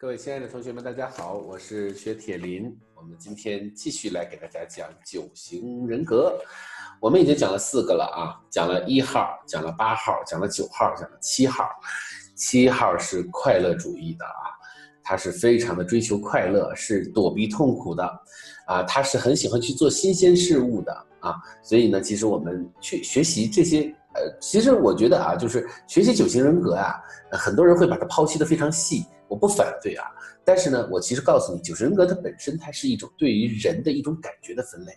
各位亲爱的同学们，大家好，我是薛铁林。我们今天继续来给大家讲九型人格。我们已经讲了四个了啊，讲了一号，讲了八号，讲了九号，讲了七号。七号是快乐主义的啊，他是非常的追求快乐，是躲避痛苦的啊，他是很喜欢去做新鲜事物的啊。所以呢，其实我们去学习这些。呃，其实我觉得啊，就是学习九型人格啊，很多人会把它剖析的非常细，我不反对啊。但是呢，我其实告诉你，九人格它本身它是一种对于人的一种感觉的分类，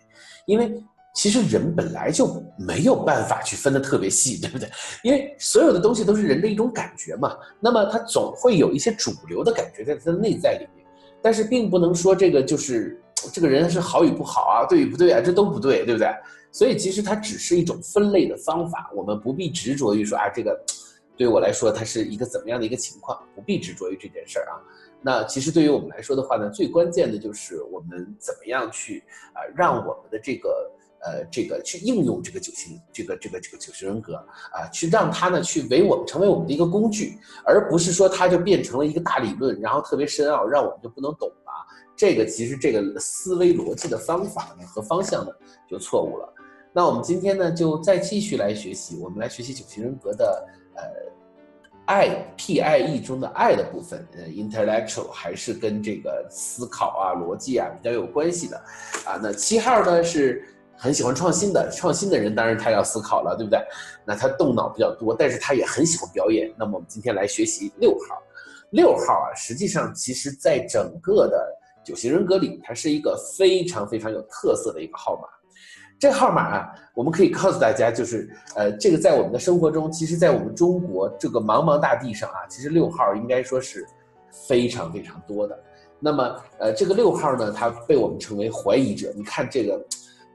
因为其实人本来就没有办法去分得特别细，对不对？因为所有的东西都是人的一种感觉嘛，那么它总会有一些主流的感觉在它的内在里面，但是并不能说这个就是这个人是好与不好啊，对与不对啊，这都不对，对不对？所以其实它只是一种分类的方法，我们不必执着于说啊，这个对我来说它是一个怎么样的一个情况，不必执着于这件事儿啊。那其实对于我们来说的话呢，最关键的就是我们怎么样去啊，让我们的这个呃这个去应用这个九型这个这个这个九型人格啊，去让它呢去为我们成为我们的一个工具，而不是说它就变成了一个大理论，然后特别深奥，让我们就不能懂了。这个其实这个思维逻辑的方法呢和方向呢就错误了。那我们今天呢，就再继续来学习，我们来学习九型人格的呃，I P I E 中的爱的部分，呃，intellectual 还是跟这个思考啊、逻辑啊比较有关系的，啊，那七号呢是很喜欢创新的，创新的人当然他要思考了，对不对？那他动脑比较多，但是他也很喜欢表演。那么我们今天来学习六号，六号啊，实际上其实在整个的九型人格里，它是一个非常非常有特色的一个号码。这号码啊，我们可以告诉大家，就是呃，这个在我们的生活中，其实，在我们中国这个茫茫大地上啊，其实六号应该说是非常非常多的。那么，呃，这个六号呢，它被我们称为怀疑者。你看这个，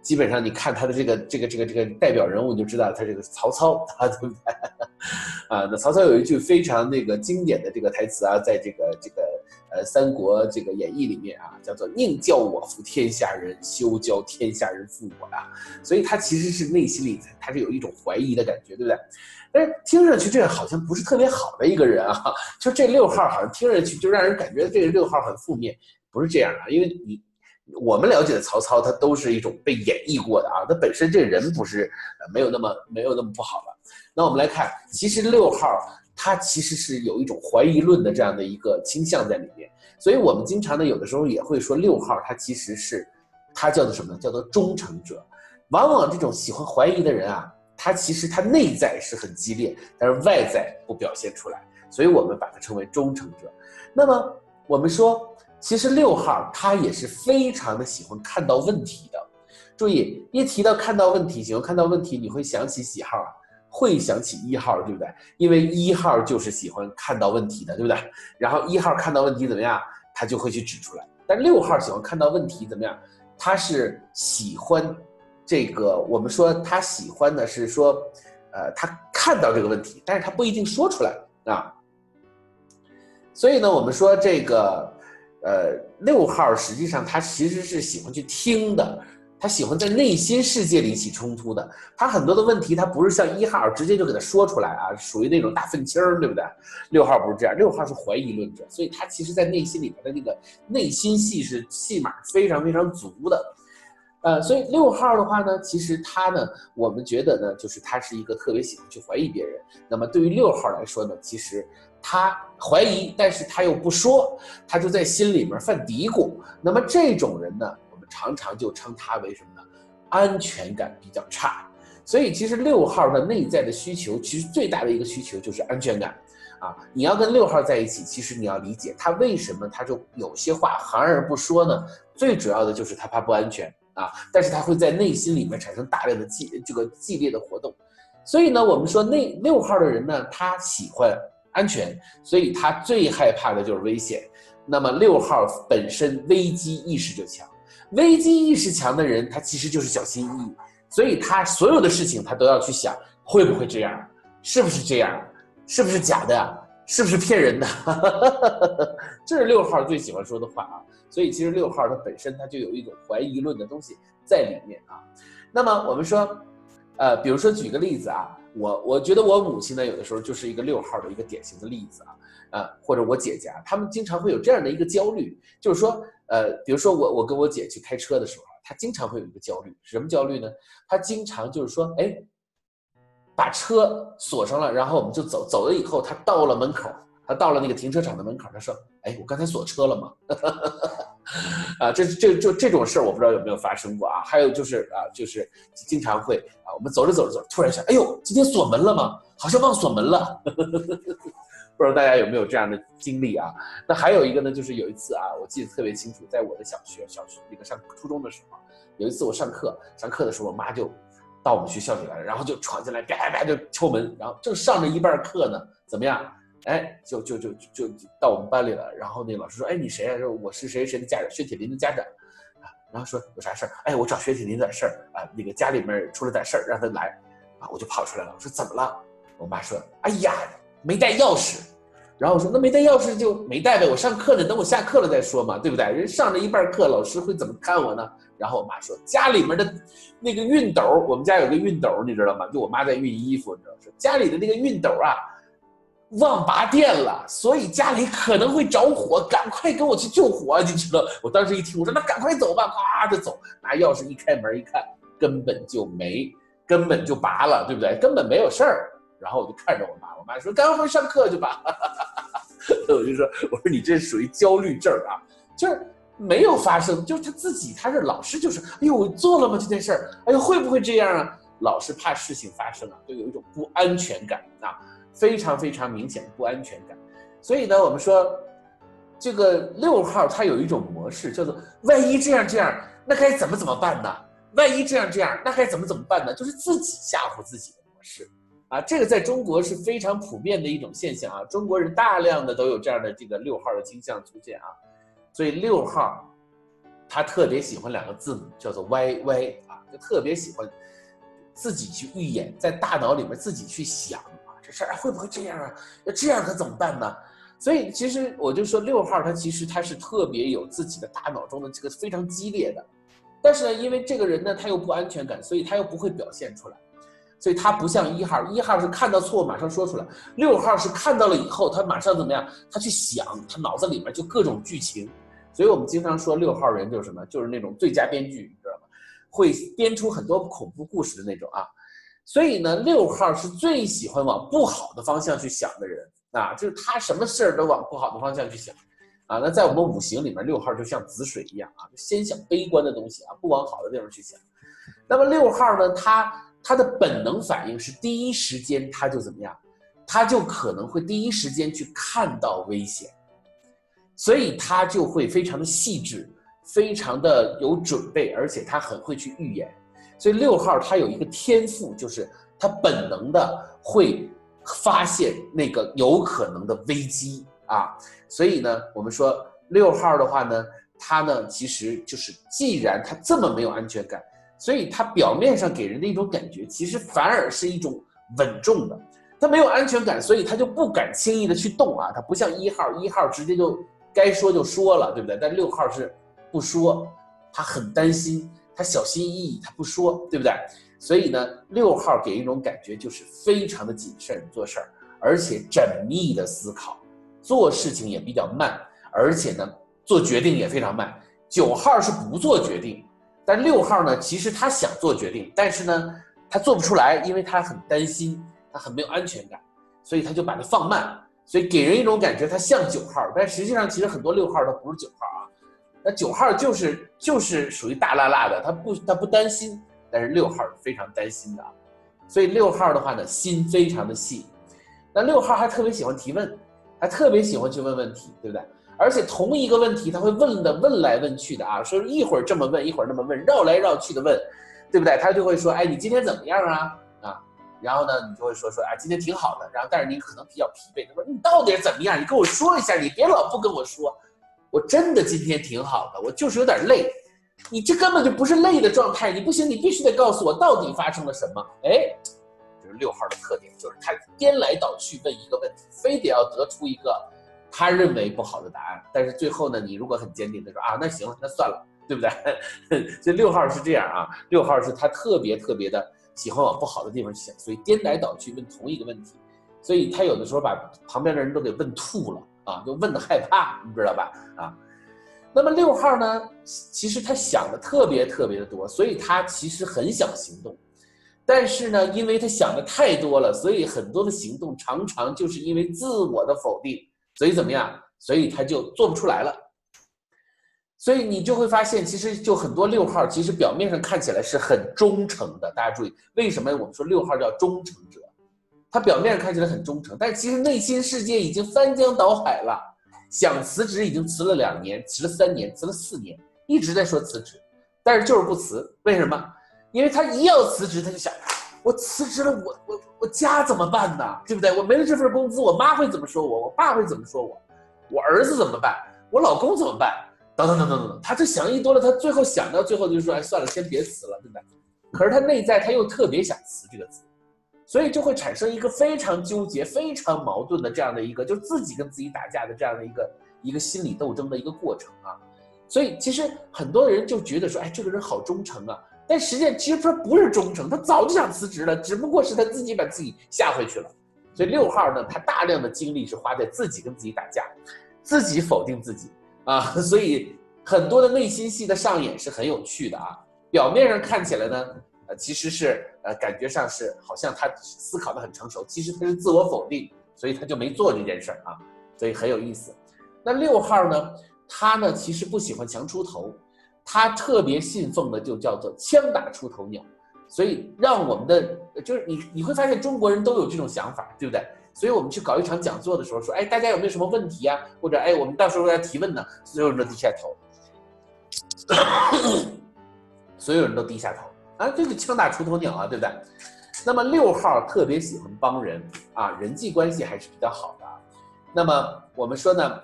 基本上你看他的这个这个这个这个代表人物，你就知道他这个曹操 啊，对不对？啊，那曹操有一句非常那个经典的这个台词啊，在这个这个。呃，《三国》这个演义里面啊，叫做“宁教我负天下人，休教天下人负我”啊，所以他其实是内心里他是有一种怀疑的感觉，对不对？但是听上去这好像不是特别好的一个人啊，就这六号好像听上去就让人感觉这个六号很负面，不是这样啊？因为你我们了解的曹操，他都是一种被演绎过的啊，他本身这人不是没有那么没有那么不好了。那我们来看，其实六号。他其实是有一种怀疑论的这样的一个倾向在里面，所以我们经常呢，有的时候也会说六号他其实是，他叫做什么呢？叫做忠诚者。往往这种喜欢怀疑的人啊，他其实他内在是很激烈，但是外在不表现出来，所以我们把它称为忠诚者。那么我们说，其实六号他也是非常的喜欢看到问题的。注意，一提到看到问题，喜欢看到问题，你会想起几号啊？会想起一号，对不对？因为一号就是喜欢看到问题的，对不对？然后一号看到问题怎么样，他就会去指出来。但六号喜欢看到问题怎么样？他是喜欢这个，我们说他喜欢的是说，呃，他看到这个问题，但是他不一定说出来啊。所以呢，我们说这个，呃，六号实际上他其实是喜欢去听的。他喜欢在内心世界里起冲突的，他很多的问题，他不是像一号直接就给他说出来啊，属于那种大愤青儿，对不对？六号不是这样，六号是怀疑论者，所以他其实在内心里边的那个内心戏是戏码非常非常足的，呃，所以六号的话呢，其实他呢，我们觉得呢，就是他是一个特别喜欢去怀疑别人。那么对于六号来说呢，其实他怀疑，但是他又不说，他就在心里面犯嘀咕。那么这种人呢？常常就称他为什么呢？安全感比较差，所以其实六号的内在的需求，其实最大的一个需求就是安全感啊！你要跟六号在一起，其实你要理解他为什么他就有些话含而不说呢？最主要的就是他怕不安全啊，但是他会在内心里面产生大量的激这个激烈的活动，所以呢，我们说那六号的人呢，他喜欢安全，所以他最害怕的就是危险。那么六号本身危机意识就强。危机意识强的人，他其实就是小心翼翼，所以他所有的事情他都要去想，会不会这样，是不是这样，是不是假的，是不是骗人的，这是六号最喜欢说的话啊。所以其实六号他本身他就有一种怀疑论的东西在里面啊。那么我们说，呃，比如说举个例子啊，我我觉得我母亲呢，有的时候就是一个六号的一个典型的例子啊。啊，或者我姐家，他们经常会有这样的一个焦虑，就是说，呃，比如说我我跟我姐去开车的时候，她经常会有一个焦虑，什么焦虑呢？她经常就是说，哎，把车锁上了，然后我们就走，走了以后，她到了门口，她到了那个停车场的门口，她说，哎，我刚才锁车了吗？啊，这这就这种事儿，我不知道有没有发生过啊？还有就是啊，就是经常会啊，我们走着走着走，突然想，哎呦，今天锁门了吗？好像忘锁门了。不知道大家有没有这样的经历啊？那还有一个呢，就是有一次啊，我记得特别清楚，在我的小学小学那个上初中的时候，有一次我上课上课的时候，我妈就到我们学校里来了，然后就闯进来，啪啪就敲门，然后正上着一半课呢，怎么样？哎，就就就就到我们班里了。然后那老师说：“哎，你谁啊？说我是谁谁的家长，薛铁林的家长。”然后说有啥事儿？哎，我找薛铁林点事儿啊，那个家里面出了点事儿，让他来啊。我就跑出来了，我说怎么了？我妈说：“哎呀。”没带钥匙，然后我说那没带钥匙就没带呗，我上课呢，等我下课了再说嘛，对不对？人上着一半课，老师会怎么看我呢？然后我妈说家里面的那个熨斗，我们家有个熨斗，你知道吗？就我妈在熨衣服，你知道说家里的那个熨斗啊忘拔电了，所以家里可能会着火，赶快跟我去救火，你知道？我当时一听，我说那赶快走吧，咵就走，拿钥匙一开门一看，根本就没，根本就拔了，对不对？根本没有事儿。然后我就看着我妈，我妈说赶快回去上课去吧，我就说我说你这属于焦虑症啊，就是没有发生，就是他自己他是老师就是，哎呦我做了吗这件事儿？哎呦会不会这样啊？老是怕事情发生啊，就有一种不安全感啊，非常非常明显的不安全感。所以呢，我们说这个六号他有一种模式叫做万一这样这样，那该怎么怎么办呢？万一这样这样，那该怎么怎么办呢？就是自己吓唬自己的模式。啊，这个在中国是非常普遍的一种现象啊，中国人大量的都有这样的这个六号的倾向出现啊，所以六号，他特别喜欢两个字母叫做 Y Y 啊，就特别喜欢自己去预演，在大脑里面自己去想啊，这事儿会不会这样啊？那这样可怎么办呢？所以其实我就说六号他其实他是特别有自己的大脑中的这个非常激烈的，但是呢，因为这个人呢他又不安全感，所以他又不会表现出来。所以他不像一号，一号是看到错误马上说出来，六号是看到了以后他马上怎么样？他去想，他脑子里面就各种剧情。所以我们经常说六号人就是什么？就是那种最佳编剧，你知道吗？会编出很多恐怖故事的那种啊。所以呢，六号是最喜欢往不好的方向去想的人啊，就是他什么事儿都往不好的方向去想啊。那在我们五行里面，六号就像子水一样啊，就先想悲观的东西啊，不往好的地方去想。那么六号呢，他。他的本能反应是第一时间他就怎么样，他就可能会第一时间去看到危险，所以他就会非常的细致，非常的有准备，而且他很会去预言。所以六号他有一个天赋，就是他本能的会发现那个有可能的危机啊。所以呢，我们说六号的话呢，他呢其实就是既然他这么没有安全感。所以他表面上给人的一种感觉，其实反而是一种稳重的。他没有安全感，所以他就不敢轻易的去动啊。他不像一号，一号直接就该说就说了，对不对？但六号是不说，他很担心，他小心翼翼，他不说，对不对？所以呢，六号给一种感觉就是非常的谨慎做事儿，而且缜密的思考，做事情也比较慢，而且呢，做决定也非常慢。九号是不做决定。但六号呢？其实他想做决定，但是呢，他做不出来，因为他很担心，他很没有安全感，所以他就把它放慢，所以给人一种感觉他像九号，但实际上其实很多六号他不是九号啊，那九号就是就是属于大辣辣的，他不他不担心，但是六号是非常担心的，所以六号的话呢，心非常的细，那六号还特别喜欢提问，还特别喜欢去问问题，对不对？而且同一个问题，他会问的问来问去的啊，说一会儿这么问，一会儿那么问，绕来绕去的问，对不对？他就会说，哎，你今天怎么样啊？啊，然后呢，你就会说说，哎，今天挺好的。然后，但是你可能比较疲惫。他说，你到底怎么样？你跟我说一下，你别老不跟我说。我真的今天挺好的，我就是有点累。你这根本就不是累的状态，你不行，你必须得告诉我到底发生了什么。哎，这是六号的特点，就是他颠来倒去问一个问题，非得要得出一个。他认为不好的答案，但是最后呢，你如果很坚定的说啊，那行了，那算了，对不对？所以六号是这样啊，六号是他特别特别的喜欢往不好的地方想，所以颠来倒去问同一个问题，所以他有的时候把旁边的人都给问吐了啊，就问的害怕，你知道吧？啊，那么六号呢，其实他想的特别特别的多，所以他其实很想行动，但是呢，因为他想的太多了，所以很多的行动常常就是因为自我的否定，所以怎么样？所以他就做不出来了。所以你就会发现，其实就很多六号，其实表面上看起来是很忠诚的。大家注意，为什么我们说六号叫忠诚者？他表面上看起来很忠诚，但其实内心世界已经翻江倒海了。想辞职已经辞了两年，辞了三年，辞了四年，一直在说辞职，但是就是不辞。为什么？因为他一要辞职，他就想，我辞职了，我我我家怎么办呢？对不对？我没了这份工资，我妈会怎么说我？我爸会怎么说我？我儿子怎么办？我老公怎么办？等等等等等等，他这想一多了，他最后想到最后就说，哎，算了，先别辞了，对不对？可是他内在他又特别想辞这个字。所以就会产生一个非常纠结、非常矛盾的这样的一个，就自己跟自己打架的这样的一个一个心理斗争的一个过程啊。所以其实很多人就觉得说，哎，这个人好忠诚啊。但实际上其实他不是忠诚，他早就想辞职了，只不过是他自己把自己吓回去了。所以六号呢，他大量的精力是花在自己跟自己打架，自己否定自己啊。所以很多的内心戏的上演是很有趣的啊。表面上看起来呢。呃，其实是呃，感觉上是好像他思考的很成熟，其实他是自我否定，所以他就没做这件事儿啊，所以很有意思。那六号呢，他呢其实不喜欢强出头，他特别信奉的就叫做枪打出头鸟，所以让我们的就是你你会发现中国人都有这种想法，对不对？所以我们去搞一场讲座的时候说，哎，大家有没有什么问题啊？或者哎，我们到时候要提问呢，所有人都低下头，所有人都低下头。啊，这个枪打出头鸟啊，对不对？那么六号特别喜欢帮人啊，人际关系还是比较好的。那么我们说呢，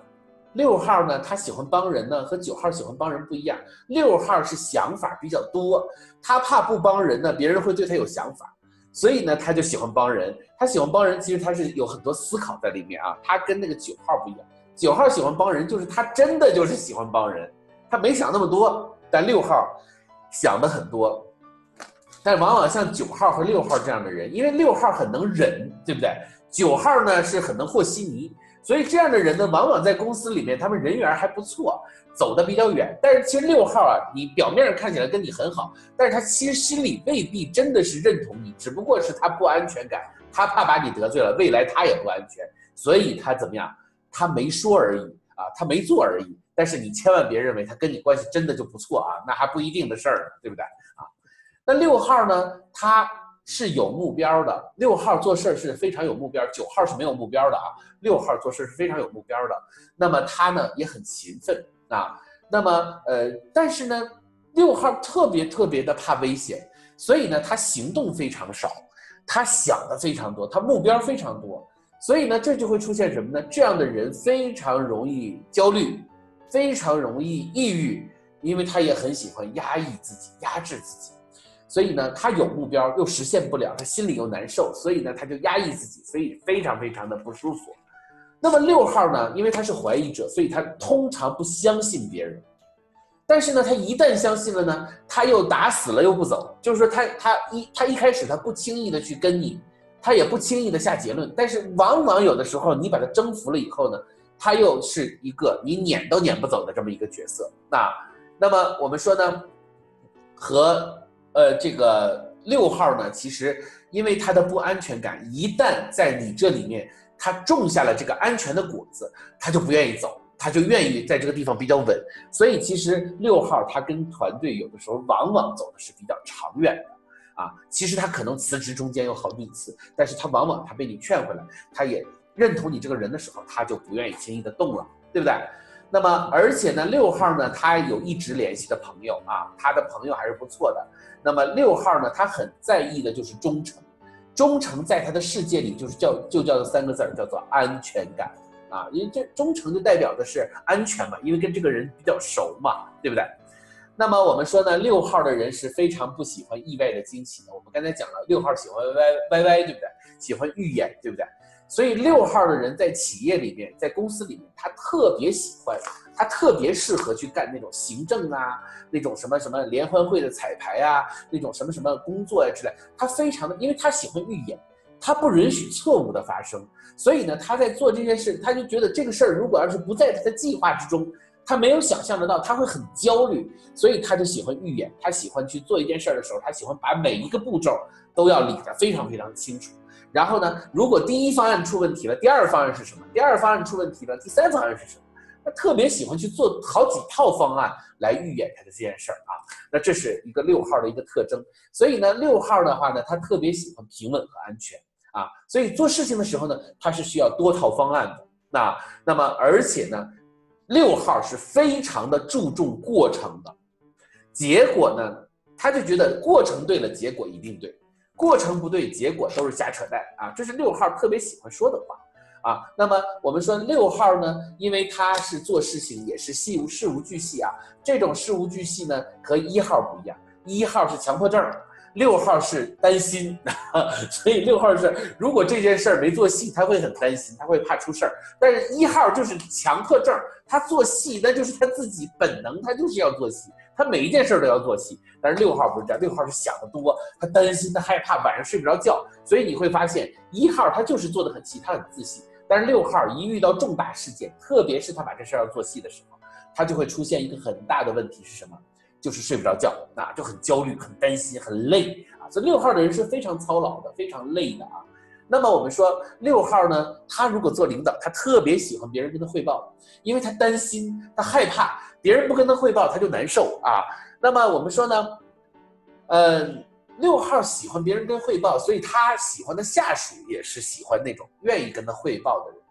六号呢，他喜欢帮人呢，和九号喜欢帮人不一样。六号是想法比较多，他怕不帮人呢，别人会对他有想法，所以呢，他就喜欢帮人。他喜欢帮人，其实他是有很多思考在里面啊。他跟那个九号不一样，九号喜欢帮人，就是他真的就是喜欢帮人，他没想那么多。但六号想的很多。但往往像九号和六号这样的人，因为六号很能忍，对不对？九号呢是很能和稀泥，所以这样的人呢，往往在公司里面他们人缘还不错，走的比较远。但是其实六号啊，你表面上看起来跟你很好，但是他其实心里未必真的是认同你，只不过是他不安全感，他怕把你得罪了，未来他也不安全，所以他怎么样？他没说而已啊，他没做而已。但是你千万别认为他跟你关系真的就不错啊，那还不一定的事儿，对不对啊？那六号呢？他是有目标的。六号做事是非常有目标，九号是没有目标的啊。六号做事是非常有目标的。那么他呢也很勤奋啊。那么呃，但是呢，六号特别特别的怕危险，所以呢他行动非常少，他想的非常多，他目标非常多。所以呢，这就会出现什么呢？这样的人非常容易焦虑，非常容易抑郁，因为他也很喜欢压抑自己，压制自己。所以呢，他有目标又实现不了，他心里又难受，所以呢，他就压抑自己，所以非常非常的不舒服。那么六号呢，因为他是怀疑者，所以他通常不相信别人。但是呢，他一旦相信了呢，他又打死了又不走，就是说他他一他一开始他不轻易的去跟你，他也不轻易的下结论。但是往往有的时候你把他征服了以后呢，他又是一个你撵都撵不走的这么一个角色。那那么我们说呢，和。呃，这个六号呢，其实因为他的不安全感，一旦在你这里面，他种下了这个安全的果子，他就不愿意走，他就愿意在这个地方比较稳。所以其实六号他跟团队有的时候往往走的是比较长远的啊。其实他可能辞职中间有好几次，但是他往往他被你劝回来，他也认同你这个人的时候，他就不愿意轻易的动了，对不对？那么而且呢，六号呢，他有一直联系的朋友啊，他的朋友还是不错的。那么六号呢，他很在意的就是忠诚，忠诚在他的世界里就是叫就叫做三个字儿，叫做安全感啊，因为这忠诚就代表的是安全嘛，因为跟这个人比较熟嘛，对不对？那么我们说呢，六号的人是非常不喜欢意外的惊喜的。我们刚才讲了，六号喜欢歪歪歪，对不对？喜欢预演，对不对？所以六号的人在企业里面，在公司里面，他特别喜欢，他特别适合去干那种行政啊，那种什么什么联欢会的彩排啊，那种什么什么工作呀之类。他非常的，因为他喜欢预演，他不允许错误的发生，所以呢，他在做这件事，他就觉得这个事儿如果要是不在他的计划之中，他没有想象得到，他会很焦虑，所以他就喜欢预演，他喜欢去做一件事儿的时候，他喜欢把每一个步骤都要理得非常非常清楚。然后呢，如果第一方案出问题了，第二方案是什么？第二方案出问题了，第三方案是什么？他特别喜欢去做好几套方案来预演他的这件事儿啊。那这是一个六号的一个特征。所以呢，六号的话呢，他特别喜欢平稳和安全啊。所以做事情的时候呢，他是需要多套方案的。那那么而且呢，六号是非常的注重过程的。结果呢，他就觉得过程对了，结果一定对。过程不对，结果都是瞎扯淡啊！这是六号特别喜欢说的话啊。那么我们说六号呢，因为他是做事情也是细无事无巨细啊。这种事无巨细呢，和一号不一样。一号是强迫症，六号是担心，所以六号是如果这件事儿没做细，他会很担心，他会怕出事儿。但是一号就是强迫症，他做细那就是他自己本能，他就是要做细。他每一件事儿都要做细，但是六号不是这样，六号是想得多，他担心，他害怕，晚上睡不着觉，所以你会发现一号他就是做的很细，他很自信，但是六号一遇到重大事件，特别是他把这事儿要做细的时候，他就会出现一个很大的问题是什么？就是睡不着觉，那就很焦虑、很担心、很累啊。所以六号的人是非常操劳的，非常累的啊。那么我们说六号呢，他如果做领导，他特别喜欢别人跟他汇报，因为他担心，他害怕。别人不跟他汇报，他就难受啊。那么我们说呢，嗯，六号喜欢别人跟汇报，所以他喜欢的下属也是喜欢那种愿意跟他汇报的人。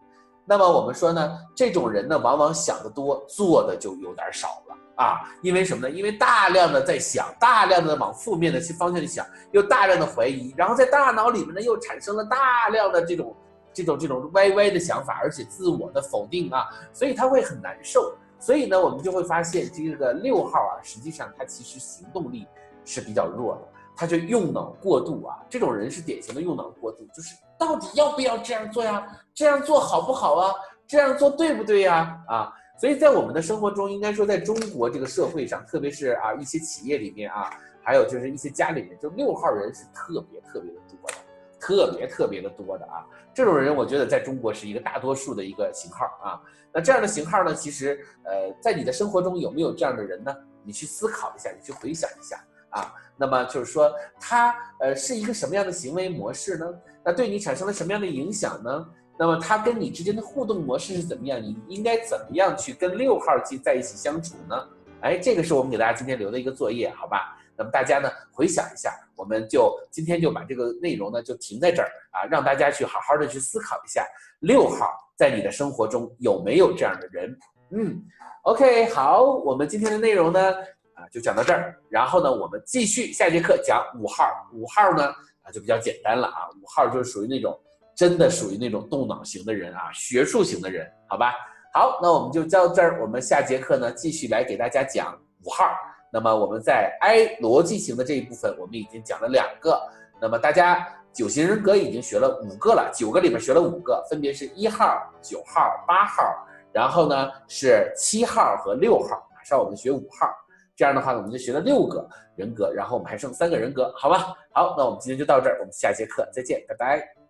那么我们说呢，这种人呢，往往想得多，做的就有点少了啊。因为什么呢？因为大量的在想，大量的往负面的去方向去想，又大量的怀疑，然后在大脑里面呢，又产生了大量的这种这种这种歪歪的想法，而且自我的否定啊，所以他会很难受。所以呢，我们就会发现这个六号啊，实际上他其实行动力是比较弱的，他就用脑过度啊。这种人是典型的用脑过度，就是到底要不要这样做呀？这样做好不好啊？这样做对不对呀？啊，所以在我们的生活中，应该说在中国这个社会上，特别是啊一些企业里面啊，还有就是一些家里面，就六号人是特别特别的多的，特别特别的多的啊。这种人，我觉得在中国是一个大多数的一个型号啊。那这样的型号呢？其实，呃，在你的生活中有没有这样的人呢？你去思考一下，你去回想一下啊。那么就是说，他呃是一个什么样的行为模式呢？那对你产生了什么样的影响呢？那么他跟你之间的互动模式是怎么样？你应该怎么样去跟六号机在一起相处呢？哎，这个是我们给大家今天留的一个作业，好吧？那么大家呢回想一下，我们就今天就把这个内容呢就停在这儿啊，让大家去好好的去思考一下六号。在你的生活中有没有这样的人？嗯，OK，好，我们今天的内容呢，啊，就讲到这儿。然后呢，我们继续下节课讲五号。五号呢，啊，就比较简单了啊。五号就是属于那种真的属于那种动脑型的人啊，学术型的人，好吧？好，那我们就到这儿。我们下节课呢，继续来给大家讲五号。那么我们在 I 逻辑型的这一部分，我们已经讲了两个。那么大家。九型人格已经学了五个了，九个里面学了五个，分别是一号、九号、八号，然后呢是七号和六号。马上我们学五号，这样的话呢我们就学了六个人格，然后我们还剩三个人格，好吧？好，那我们今天就到这儿，我们下节课再见，拜拜。